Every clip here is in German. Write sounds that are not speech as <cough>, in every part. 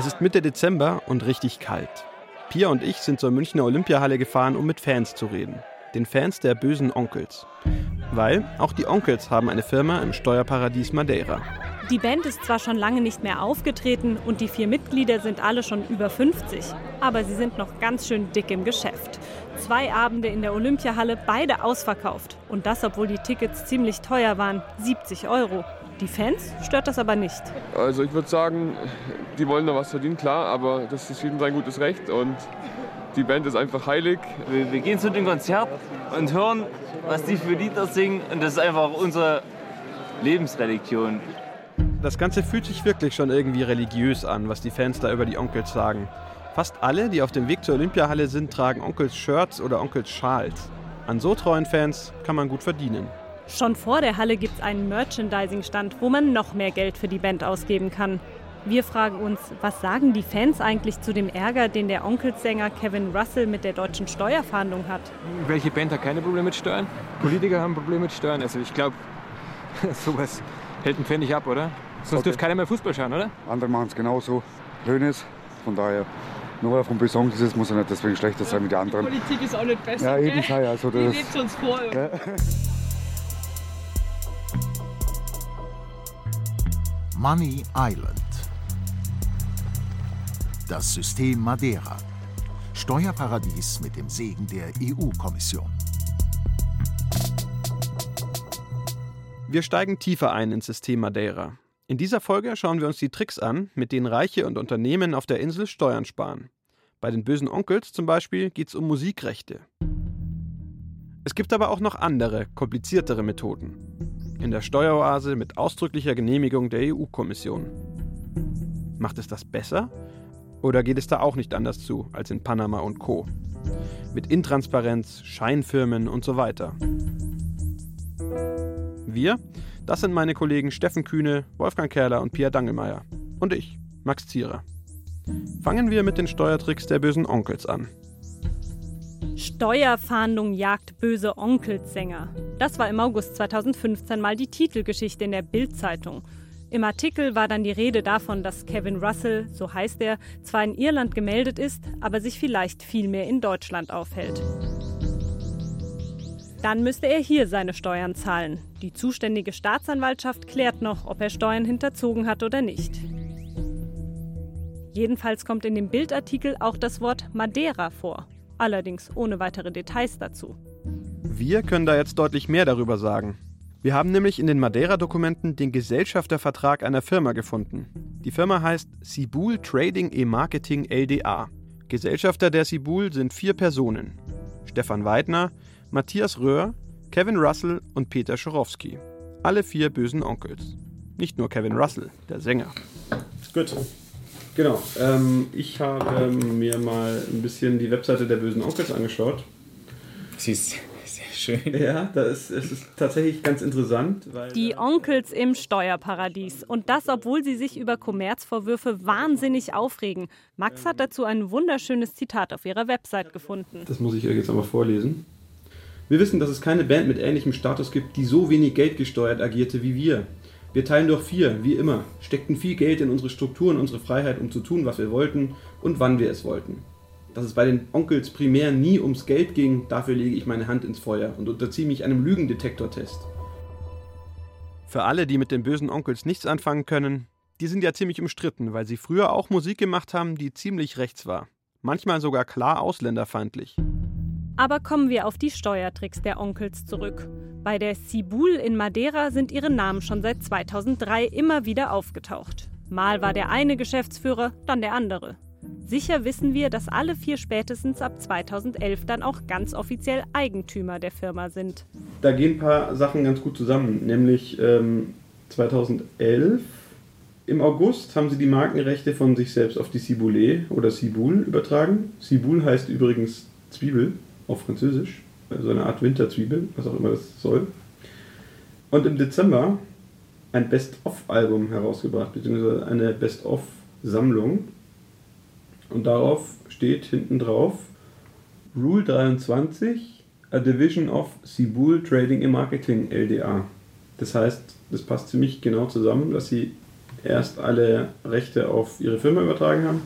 Es ist Mitte Dezember und richtig kalt. Pia und ich sind zur Münchner Olympiahalle gefahren, um mit Fans zu reden. Den Fans der bösen Onkels. Weil auch die Onkels haben eine Firma im Steuerparadies Madeira. Die Band ist zwar schon lange nicht mehr aufgetreten und die vier Mitglieder sind alle schon über 50, aber sie sind noch ganz schön dick im Geschäft. Zwei Abende in der Olympiahalle, beide ausverkauft. Und das, obwohl die Tickets ziemlich teuer waren, 70 Euro. Die Fans stört das aber nicht. Also ich würde sagen, die wollen da was verdienen, klar, aber das ist jedem sein gutes Recht und die Band ist einfach heilig. Wir, wir gehen zu dem Konzert und hören, was die für Lieder singen und das ist einfach unsere Lebensreligion. Das Ganze fühlt sich wirklich schon irgendwie religiös an, was die Fans da über die Onkels sagen. Fast alle, die auf dem Weg zur Olympiahalle sind, tragen Onkels Shirts oder Onkels Schals. An so treuen Fans kann man gut verdienen. Schon vor der Halle gibt es einen Merchandising-Stand, wo man noch mehr Geld für die Band ausgeben kann. Wir fragen uns, was sagen die Fans eigentlich zu dem Ärger, den der Onkelssänger Kevin Russell mit der deutschen Steuerfahndung hat? Welche Band hat keine Probleme mit Steuern? Politiker haben Probleme mit Steuern. Also ich glaube, <laughs> sowas hält ein Fan nicht ab, oder? Sonst okay. dürfte keiner mehr Fußball schauen, oder? Andere machen es genauso. Hönes, von daher, nur weil er vom Besongs ist, muss er nicht deswegen schlechter sein wie die anderen. Die Politik ist auch nicht besser. Ja, eben sei also das. Die lebt uns vor. Ja. <laughs> Money Island. Das System Madeira. Steuerparadies mit dem Segen der EU-Kommission. Wir steigen tiefer ein ins System Madeira. In dieser Folge schauen wir uns die Tricks an, mit denen Reiche und Unternehmen auf der Insel Steuern sparen. Bei den bösen Onkels zum Beispiel geht es um Musikrechte. Es gibt aber auch noch andere, kompliziertere Methoden. In der Steueroase mit ausdrücklicher Genehmigung der EU-Kommission. Macht es das besser? Oder geht es da auch nicht anders zu als in Panama und Co? Mit Intransparenz, Scheinfirmen und so weiter. Wir, das sind meine Kollegen Steffen Kühne, Wolfgang Kerler und Pia Dangelmeier. Und ich, Max Zierer. Fangen wir mit den Steuertricks der bösen Onkels an. Steuerfahndung jagt böse Onkelssänger. Das war im August 2015 mal die Titelgeschichte in der Bild-Zeitung. Im Artikel war dann die Rede davon, dass Kevin Russell, so heißt er, zwar in Irland gemeldet ist, aber sich vielleicht viel mehr in Deutschland aufhält. Dann müsste er hier seine Steuern zahlen. Die zuständige Staatsanwaltschaft klärt noch, ob er Steuern hinterzogen hat oder nicht. Jedenfalls kommt in dem Bildartikel auch das Wort Madeira vor, allerdings ohne weitere Details dazu. Wir können da jetzt deutlich mehr darüber sagen. Wir haben nämlich in den Madeira-Dokumenten den Gesellschaftervertrag einer Firma gefunden. Die Firma heißt Sibul Trading e Marketing LDA. Gesellschafter der Sibul sind vier Personen. Stefan Weidner, Matthias Röhr, Kevin Russell und Peter Schorowski. Alle vier bösen Onkels. Nicht nur Kevin Russell, der Sänger. Gut. Genau. Ähm, ich habe mir mal ein bisschen die Webseite der bösen Onkels angeschaut. Sie ist sehr schön. Ja, das ist, es ist tatsächlich ganz interessant. die Onkels im Steuerparadies. Und das, obwohl sie sich über Kommerzvorwürfe wahnsinnig aufregen. Max hat dazu ein wunderschönes Zitat auf ihrer Website gefunden. Das muss ich euch jetzt aber vorlesen. Wir wissen, dass es keine Band mit ähnlichem Status gibt, die so wenig Geld gesteuert agierte wie wir. Wir teilen durch vier, wie immer, steckten viel Geld in unsere Strukturen, unsere Freiheit, um zu tun, was wir wollten und wann wir es wollten. Dass es bei den Onkels primär nie ums Geld ging, dafür lege ich meine Hand ins Feuer und unterziehe mich einem Lügendetektortest. Für alle, die mit den bösen Onkels nichts anfangen können, die sind ja ziemlich umstritten, weil sie früher auch Musik gemacht haben, die ziemlich rechts war. Manchmal sogar klar ausländerfeindlich. Aber kommen wir auf die Steuertricks der Onkels zurück. Bei der Cibul in Madeira sind ihre Namen schon seit 2003 immer wieder aufgetaucht. Mal war der eine Geschäftsführer, dann der andere. Sicher wissen wir, dass alle vier spätestens ab 2011 dann auch ganz offiziell Eigentümer der Firma sind. Da gehen ein paar Sachen ganz gut zusammen, nämlich ähm, 2011 im August haben sie die Markenrechte von sich selbst auf die Ciboulé oder Ciboule übertragen. Ciboule heißt übrigens Zwiebel auf Französisch, so eine Art Winterzwiebel, was auch immer das soll. Und im Dezember ein Best-of-Album herausgebracht, beziehungsweise eine Best-of-Sammlung. Und darauf steht hinten drauf Rule 23, a Division of Cibul Trading and Marketing LDA. Das heißt, das passt ziemlich genau zusammen, dass sie erst alle Rechte auf ihre Firma übertragen haben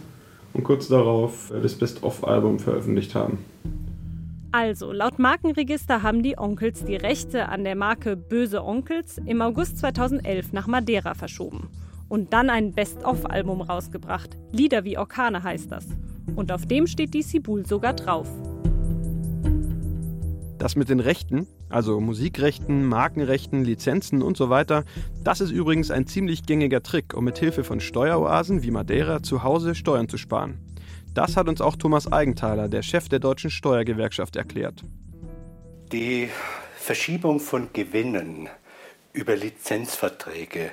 und kurz darauf das Best-of-Album veröffentlicht haben. Also, laut Markenregister haben die Onkels die Rechte an der Marke Böse Onkels im August 2011 nach Madeira verschoben und dann ein Best-of-Album rausgebracht. Lieder wie Orkane heißt das. Und auf dem steht die Sibul sogar drauf. Das mit den Rechten, also Musikrechten, Markenrechten, Lizenzen und so weiter, das ist übrigens ein ziemlich gängiger Trick, um mit Hilfe von Steueroasen wie Madeira zu Hause Steuern zu sparen. Das hat uns auch Thomas Eigenthaler, der Chef der deutschen Steuergewerkschaft, erklärt. Die Verschiebung von Gewinnen über Lizenzverträge,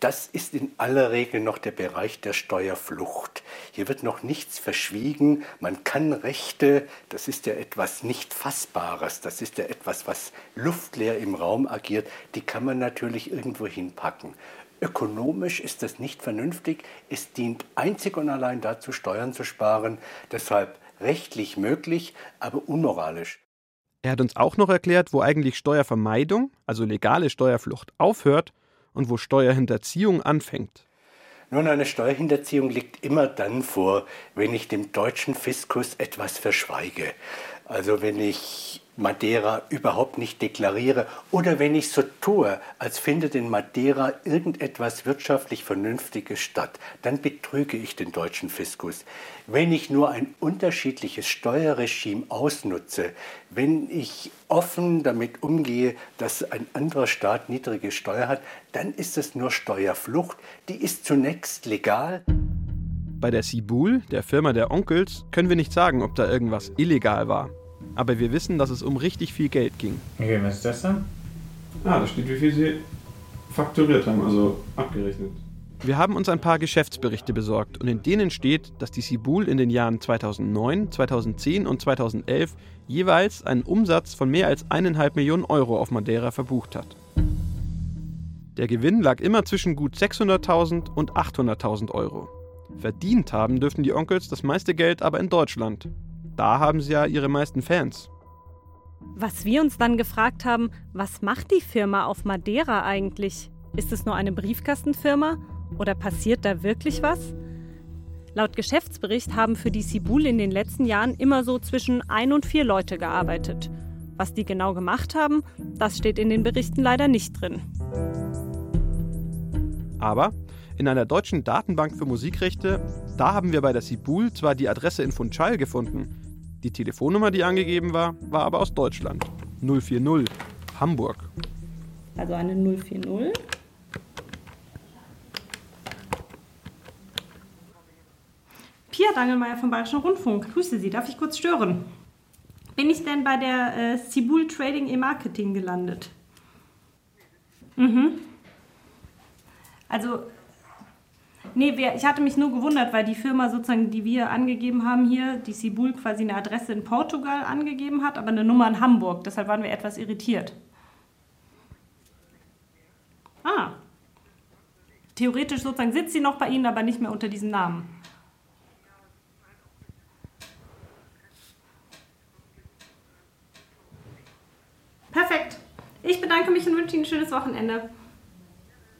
das ist in aller Regel noch der Bereich der Steuerflucht. Hier wird noch nichts verschwiegen. Man kann Rechte, das ist ja etwas nicht Fassbares, das ist ja etwas, was luftleer im Raum agiert, die kann man natürlich irgendwo hinpacken. Ökonomisch ist das nicht vernünftig. Es dient einzig und allein dazu, Steuern zu sparen. Deshalb rechtlich möglich, aber unmoralisch. Er hat uns auch noch erklärt, wo eigentlich Steuervermeidung, also legale Steuerflucht, aufhört und wo Steuerhinterziehung anfängt. Nun, eine Steuerhinterziehung liegt immer dann vor, wenn ich dem deutschen Fiskus etwas verschweige. Also wenn ich Madeira überhaupt nicht deklariere oder wenn ich so tue, als findet in Madeira irgendetwas wirtschaftlich Vernünftiges statt, dann betrüge ich den deutschen Fiskus. Wenn ich nur ein unterschiedliches Steuerregime ausnutze, wenn ich offen damit umgehe, dass ein anderer Staat niedrige Steuer hat, dann ist es nur Steuerflucht. Die ist zunächst legal. Bei der Sibul, der Firma der Onkels, können wir nicht sagen, ob da irgendwas illegal war. Aber wir wissen, dass es um richtig viel Geld ging. Okay, was ist das dann? Ah, da steht, wie viel sie fakturiert haben, also abgerechnet. Wir haben uns ein paar Geschäftsberichte besorgt und in denen steht, dass die Sibul in den Jahren 2009, 2010 und 2011 jeweils einen Umsatz von mehr als 1,5 Millionen Euro auf Madeira verbucht hat. Der Gewinn lag immer zwischen gut 600.000 und 800.000 Euro. Verdient haben dürften die Onkels das meiste Geld aber in Deutschland, da haben sie ja ihre meisten Fans. Was wir uns dann gefragt haben, was macht die Firma auf Madeira eigentlich? Ist es nur eine Briefkastenfirma oder passiert da wirklich was? Laut Geschäftsbericht haben für die Sibul in den letzten Jahren immer so zwischen ein und vier Leute gearbeitet. Was die genau gemacht haben, das steht in den Berichten leider nicht drin. Aber in einer deutschen Datenbank für Musikrechte, da haben wir bei der Sibul zwar die Adresse in Funchal gefunden, die Telefonnummer, die angegeben war, war aber aus Deutschland. 040 Hamburg. Also eine 040. Pia Dangelmeier vom Bayerischen Rundfunk. Grüße Sie. Darf ich kurz stören? Bin ich denn bei der äh, Sibul Trading e Marketing gelandet? Mhm. Also Nee, wir, ich hatte mich nur gewundert, weil die Firma sozusagen, die wir angegeben haben hier, die Sibul quasi eine Adresse in Portugal angegeben hat, aber eine Nummer in Hamburg. Deshalb waren wir etwas irritiert. Ah. Theoretisch sozusagen sitzt sie noch bei Ihnen, aber nicht mehr unter diesem Namen. Perfekt. Ich bedanke mich und wünsche Ihnen ein schönes Wochenende.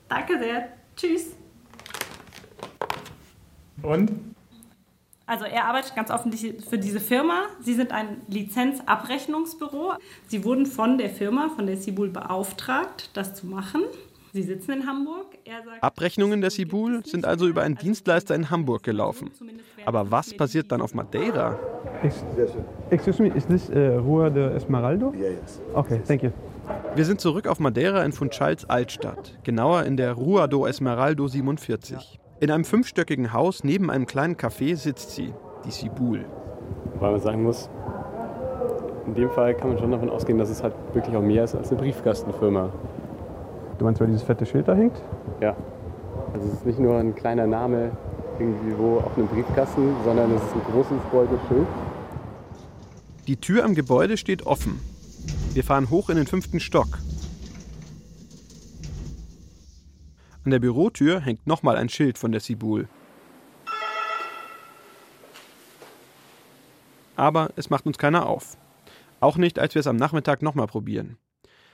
Danke sehr. Tschüss. Und? Also er arbeitet ganz offensichtlich für diese Firma. Sie sind ein Lizenzabrechnungsbüro. Sie wurden von der Firma, von der Sibul beauftragt, das zu machen. Sie sitzen in Hamburg. Sagt, Abrechnungen der Sibul sind also über einen Dienstleister in Hamburg gelaufen. Aber was passiert dann auf Madeira? Excuse me, is this uh, Rua de Esmeraldo? Okay, thank you. Wir sind zurück auf Madeira in Funchals Altstadt, genauer in der Rua do Esmeraldo 47. In einem fünfstöckigen Haus neben einem kleinen Café sitzt sie, die Sibul. Weil man sagen muss, in dem Fall kann man schon davon ausgehen, dass es halt wirklich auch mehr ist als eine Briefkastenfirma. Du meinst, weil dieses fette Schild da hängt? Ja. Also es ist nicht nur ein kleiner Name irgendwie wo auf einem Briefkasten, sondern es ist ein großes goldenes Schild. Die Tür am Gebäude steht offen. Wir fahren hoch in den fünften Stock. An der Bürotür hängt nochmal ein Schild von der Sibul. Aber es macht uns keiner auf. Auch nicht, als wir es am Nachmittag nochmal probieren.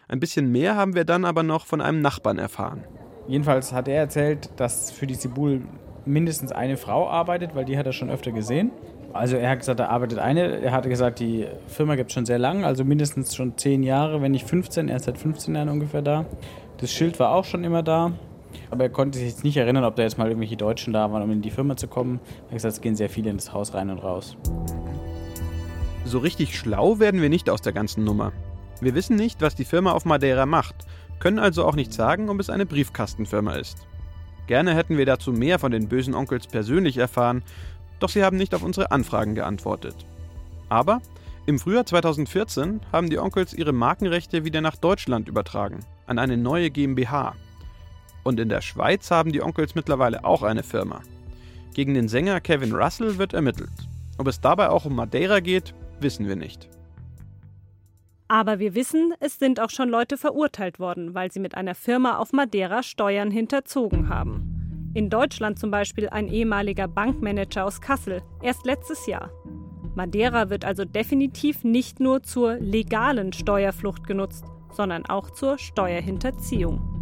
Ein bisschen mehr haben wir dann aber noch von einem Nachbarn erfahren. Jedenfalls hat er erzählt, dass für die Sibul mindestens eine Frau arbeitet, weil die hat er schon öfter gesehen. Also er hat gesagt, da arbeitet eine. Er hatte gesagt, die Firma gibt es schon sehr lange, also mindestens schon zehn Jahre, wenn nicht 15. Er ist seit 15 Jahren ungefähr da. Das Schild war auch schon immer da. Aber er konnte sich jetzt nicht erinnern, ob da jetzt mal irgendwelche Deutschen da waren, um in die Firma zu kommen. Er hat gesagt, es gehen sehr viele in das Haus rein und raus. So richtig schlau werden wir nicht aus der ganzen Nummer. Wir wissen nicht, was die Firma auf Madeira macht, können also auch nicht sagen, ob es eine Briefkastenfirma ist. Gerne hätten wir dazu mehr von den bösen Onkels persönlich erfahren, doch sie haben nicht auf unsere Anfragen geantwortet. Aber im Frühjahr 2014 haben die Onkels ihre Markenrechte wieder nach Deutschland übertragen, an eine neue GmbH. Und in der Schweiz haben die Onkels mittlerweile auch eine Firma. Gegen den Sänger Kevin Russell wird ermittelt. Ob es dabei auch um Madeira geht, wissen wir nicht. Aber wir wissen, es sind auch schon Leute verurteilt worden, weil sie mit einer Firma auf Madeira Steuern hinterzogen haben. In Deutschland zum Beispiel ein ehemaliger Bankmanager aus Kassel, erst letztes Jahr. Madeira wird also definitiv nicht nur zur legalen Steuerflucht genutzt, sondern auch zur Steuerhinterziehung.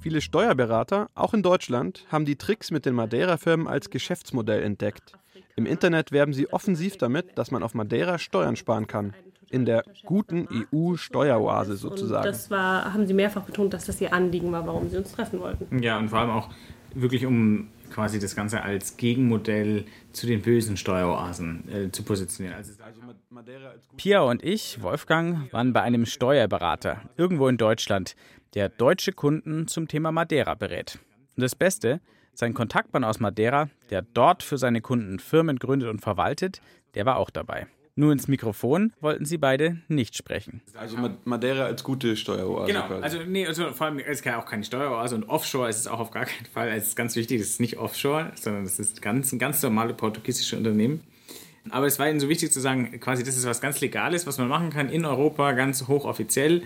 Viele Steuerberater, auch in Deutschland, haben die Tricks mit den Madeira-Firmen als Geschäftsmodell entdeckt. Im Internet werben sie offensiv damit, dass man auf Madeira Steuern sparen kann. In der guten EU-Steueroase sozusagen. Und das war, haben Sie mehrfach betont, dass das Ihr Anliegen war, warum Sie uns treffen wollten. Ja, und vor allem auch wirklich um quasi das Ganze als Gegenmodell zu den bösen Steueroasen äh, zu positionieren. Also, also Pia und ich, Wolfgang, waren bei einem Steuerberater irgendwo in Deutschland, der deutsche Kunden zum Thema Madeira berät. Und das Beste, sein Kontaktmann aus Madeira, der dort für seine Kunden Firmen gründet und verwaltet, der war auch dabei. Nur ins Mikrofon wollten sie beide nicht sprechen. Also Madeira als gute Steueroase. Genau, quasi. also, nee, also vor allem ist es auch keine Steueroase und Offshore ist es auch auf gar keinen Fall. Es ist ganz wichtig, es ist nicht Offshore, sondern es ist ganz, ein ganz normale portugiesische Unternehmen. Aber es war ihnen so wichtig zu sagen, quasi das ist was ganz Legales, was man machen kann in Europa, ganz hochoffiziell.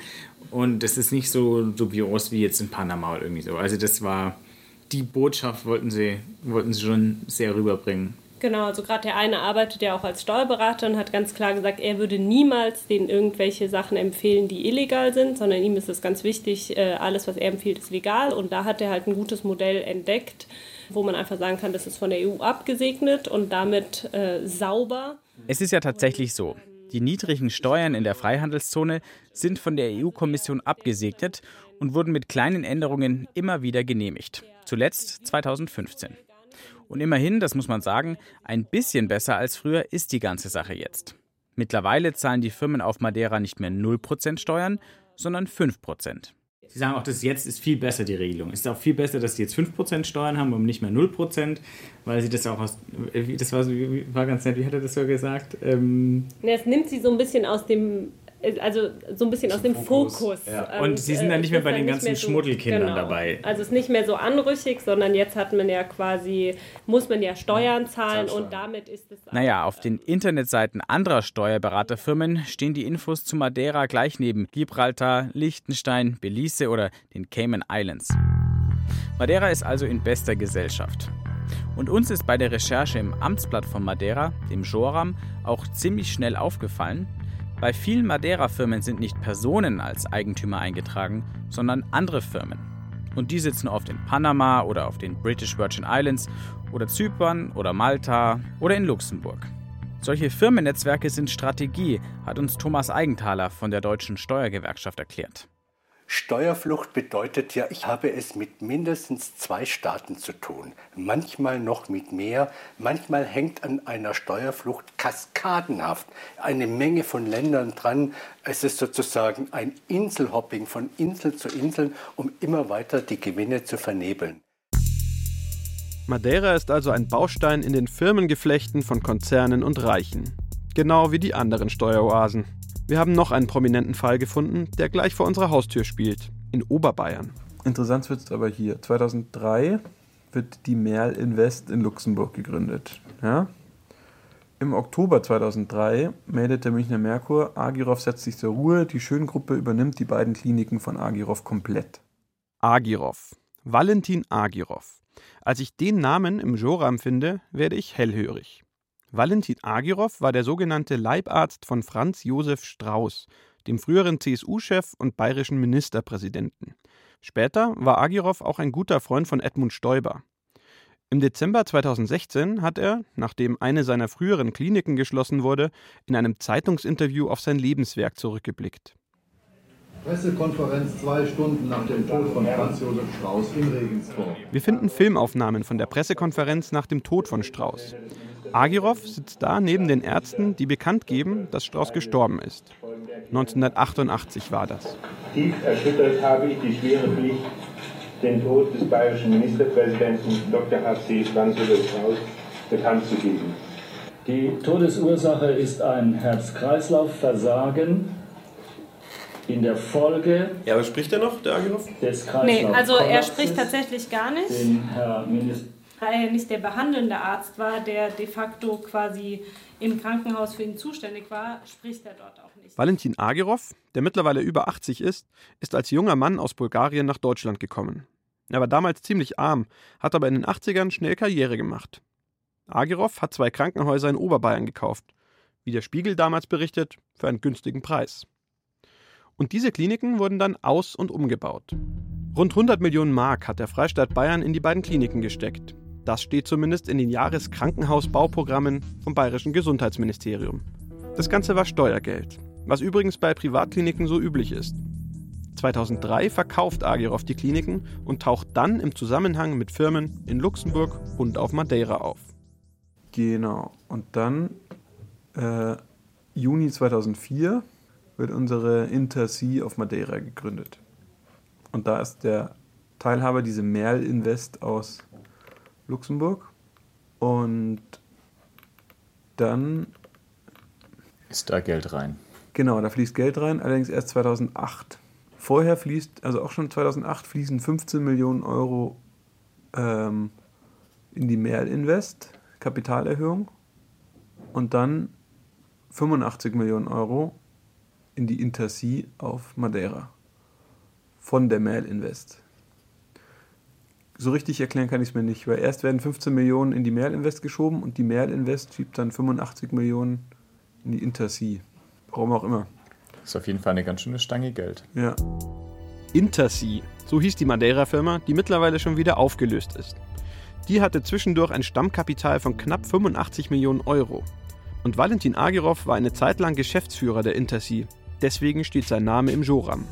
Und das ist nicht so dubios wie jetzt in Panama oder irgendwie so. Also das war, die Botschaft wollten sie, wollten sie schon sehr rüberbringen. Genau, also gerade der eine arbeitet ja auch als Steuerberater und hat ganz klar gesagt, er würde niemals denen irgendwelche Sachen empfehlen, die illegal sind, sondern ihm ist es ganz wichtig, äh, alles, was er empfiehlt, ist legal. Und da hat er halt ein gutes Modell entdeckt, wo man einfach sagen kann, das ist von der EU abgesegnet und damit äh, sauber. Es ist ja tatsächlich so. Die niedrigen Steuern in der Freihandelszone sind von der EU-Kommission abgesegnet und wurden mit kleinen Änderungen immer wieder genehmigt. Zuletzt 2015. Und immerhin, das muss man sagen, ein bisschen besser als früher ist die ganze Sache jetzt. Mittlerweile zahlen die Firmen auf Madeira nicht mehr 0% Steuern, sondern 5%. Sie sagen auch, dass jetzt ist viel besser die Regelung. Es ist auch viel besser, dass sie jetzt 5% Steuern haben und nicht mehr 0%, weil sie das auch aus. Das war, war ganz nett, wie hat er das so gesagt? Ähm, es nimmt sie so ein bisschen aus dem also so ein bisschen aus dem Fokus. Fokus. Ja. Und sie sind dann nicht mehr bei den ganzen so, Schmuddelkindern genau. dabei. Also es ist nicht mehr so anrüchig, sondern jetzt hat man ja quasi, muss man ja Steuern zahlen und damit ist es. Naja, auf den Internetseiten anderer Steuerberaterfirmen stehen die Infos zu Madeira gleich neben Gibraltar, Liechtenstein, Belize oder den Cayman Islands. Madeira ist also in bester Gesellschaft. Und uns ist bei der Recherche im Amtsblatt von Madeira, dem Joram, auch ziemlich schnell aufgefallen, bei vielen Madeira-Firmen sind nicht Personen als Eigentümer eingetragen, sondern andere Firmen. Und die sitzen oft in Panama oder auf den British Virgin Islands oder Zypern oder Malta oder in Luxemburg. Solche Firmennetzwerke sind Strategie, hat uns Thomas Eigenthaler von der Deutschen Steuergewerkschaft erklärt. Steuerflucht bedeutet ja, ich habe es mit mindestens zwei Staaten zu tun, manchmal noch mit mehr, manchmal hängt an einer Steuerflucht kaskadenhaft eine Menge von Ländern dran. Es ist sozusagen ein Inselhopping von Insel zu Insel, um immer weiter die Gewinne zu vernebeln. Madeira ist also ein Baustein in den Firmengeflechten von Konzernen und Reichen, genau wie die anderen Steueroasen. Wir haben noch einen prominenten Fall gefunden, der gleich vor unserer Haustür spielt, in Oberbayern. Interessant wird es aber hier. 2003 wird die Merl Invest in Luxemburg gegründet. Ja? Im Oktober 2003 meldet der Münchner Merkur, Agirov setzt sich zur Ruhe, die Schöngruppe übernimmt die beiden Kliniken von Agirov komplett. Agirov. Valentin Agirov. Als ich den Namen im Joram finde, werde ich hellhörig. Valentin Agirov war der sogenannte Leibarzt von Franz Josef Strauß, dem früheren CSU-Chef und bayerischen Ministerpräsidenten. Später war Agirov auch ein guter Freund von Edmund Stoiber. Im Dezember 2016 hat er, nachdem eine seiner früheren Kliniken geschlossen wurde, in einem Zeitungsinterview auf sein Lebenswerk zurückgeblickt. Pressekonferenz zwei Stunden nach dem Tod von Franz Josef Strauß in Regensburg. Wir finden Filmaufnahmen von der Pressekonferenz nach dem Tod von Strauß. Agirov sitzt da neben den Ärzten, die bekannt geben, dass Strauß gestorben ist. 1988 war das. Tief erschüttert habe ich die schwere Pflicht, den Tod des bayerischen Ministerpräsidenten Dr. H.C. Franz Josef Strauß bekannt zu geben. Die Todesursache ist ein Herz-Kreislauf-Versagen in der Folge. Ja, aber spricht er noch, der Agirov? Des Kreislauf Nee, also er spricht tatsächlich gar nicht. Den Herr Minister Er nicht der behandelnde Arzt war, der de facto quasi im Krankenhaus für ihn zuständig war, spricht er dort auch nicht. Valentin Agirov, der mittlerweile über 80 ist, ist als junger Mann aus Bulgarien nach Deutschland gekommen. Er war damals ziemlich arm, hat aber in den 80ern schnell Karriere gemacht. Agirov hat zwei Krankenhäuser in Oberbayern gekauft. Wie der Spiegel damals berichtet, für einen günstigen Preis. Und diese Kliniken wurden dann aus- und umgebaut. Rund 100 Millionen Mark hat der Freistaat Bayern in die beiden Kliniken gesteckt. Das steht zumindest in den Jahreskrankenhausbauprogrammen vom Bayerischen Gesundheitsministerium. Das Ganze war Steuergeld, was übrigens bei Privatkliniken so üblich ist. 2003 verkauft Agirov die Kliniken und taucht dann im Zusammenhang mit Firmen in Luxemburg und auf Madeira auf. Genau. Und dann äh, Juni 2004 wird unsere Intersea auf Madeira gegründet. Und da ist der Teilhaber diese Merl Invest aus Luxemburg. Und dann Ist da Geld rein? Genau, da fließt Geld rein, allerdings erst 2008. Vorher fließt, also auch schon 2008, fließen 15 Millionen Euro ähm, in die Merl Invest, Kapitalerhöhung. Und dann 85 Millionen Euro in die Intersea auf Madeira. Von der Merl Invest. So richtig erklären kann ich es mir nicht, weil erst werden 15 Millionen in die Merl Invest geschoben und die Merl Invest schiebt dann 85 Millionen in die Intersea. Warum auch immer. Das ist auf jeden Fall eine ganz schöne Stange Geld. Ja. Intersea, so hieß die Madeira-Firma, die mittlerweile schon wieder aufgelöst ist. Die hatte zwischendurch ein Stammkapital von knapp 85 Millionen Euro. Und Valentin Agirov war eine Zeit lang Geschäftsführer der Intersea. Deswegen steht sein Name im Joram.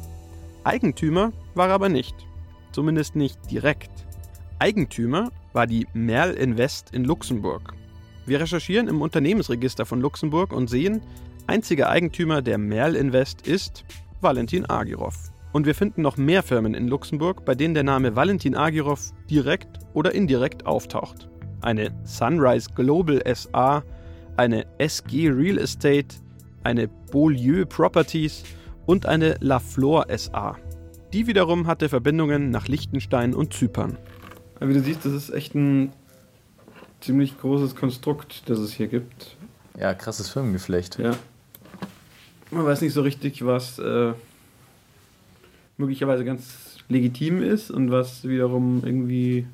Eigentümer war er aber nicht. Zumindest nicht direkt. Eigentümer war die Merl Invest in Luxemburg. Wir recherchieren im Unternehmensregister von Luxemburg und sehen, einziger Eigentümer der Merl Invest ist Valentin Agirov. Und wir finden noch mehr Firmen in Luxemburg, bei denen der Name Valentin Agirov direkt oder indirekt auftaucht. Eine Sunrise Global SA, eine SG Real Estate, eine Beaulieu Properties und eine La Flor SA. Die wiederum hatte Verbindungen nach Liechtenstein und Zypern. Wie du siehst, das ist echt ein ziemlich großes Konstrukt, das es hier gibt. Ja, krasses Firmengeflecht. Ja. Man weiß nicht so richtig, was äh, möglicherweise ganz legitim ist und was wiederum irgendwie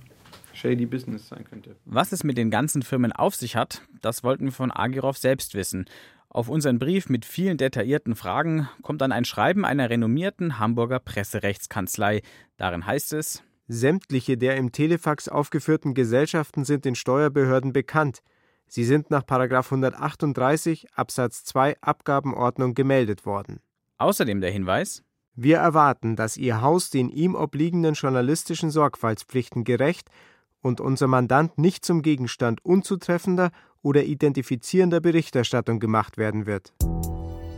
shady Business sein könnte. Was es mit den ganzen Firmen auf sich hat, das wollten wir von Agirov selbst wissen. Auf unseren Brief mit vielen detaillierten Fragen kommt dann ein Schreiben einer renommierten Hamburger Presserechtskanzlei. Darin heißt es: Sämtliche der im Telefax aufgeführten Gesellschaften sind den Steuerbehörden bekannt. Sie sind nach 138 Absatz 2 Abgabenordnung gemeldet worden. Außerdem der Hinweis: Wir erwarten, dass Ihr Haus den ihm obliegenden journalistischen Sorgfaltspflichten gerecht und unser Mandant nicht zum Gegenstand unzutreffender oder identifizierender Berichterstattung gemacht werden wird.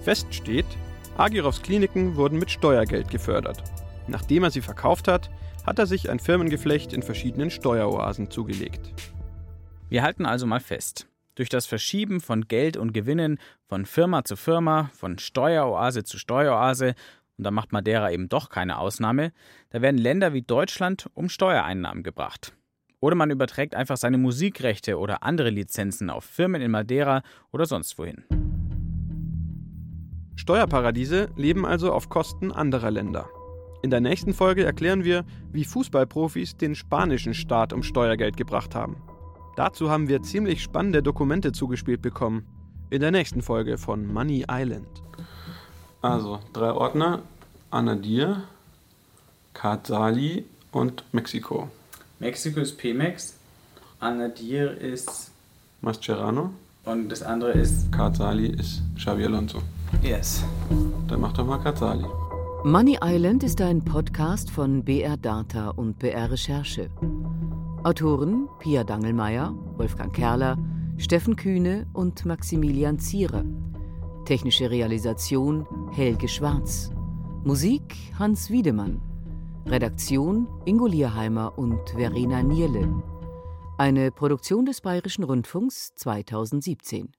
Fest steht, Agirovs Kliniken wurden mit Steuergeld gefördert. Nachdem er sie verkauft hat, hat er sich ein Firmengeflecht in verschiedenen Steueroasen zugelegt. Wir halten also mal fest. Durch das Verschieben von Geld und Gewinnen von Firma zu Firma, von Steueroase zu Steueroase, und da macht Madeira eben doch keine Ausnahme, da werden Länder wie Deutschland um Steuereinnahmen gebracht. Oder man überträgt einfach seine Musikrechte oder andere Lizenzen auf Firmen in Madeira oder sonst wohin. Steuerparadiese leben also auf Kosten anderer Länder. In der nächsten Folge erklären wir, wie Fußballprofis den spanischen Staat um Steuergeld gebracht haben. Dazu haben wir ziemlich spannende Dokumente zugespielt bekommen. In der nächsten Folge von Money Island. Also, drei Ordner. Anadir, Karzali und Mexiko. Mexiko ist Pemex, Anadir ist Mascherano. und das andere ist Karzali ist Xavi Alonso. Yes. Dann mach doch mal Karzali. Money Island ist ein Podcast von BR Data und BR Recherche. Autoren Pia Dangelmeier, Wolfgang Kerler, Steffen Kühne und Maximilian Zierer. Technische Realisation Helge Schwarz. Musik Hans Wiedemann. Redaktion Ingo Lierheimer und Verena Nierle. Eine Produktion des Bayerischen Rundfunks 2017.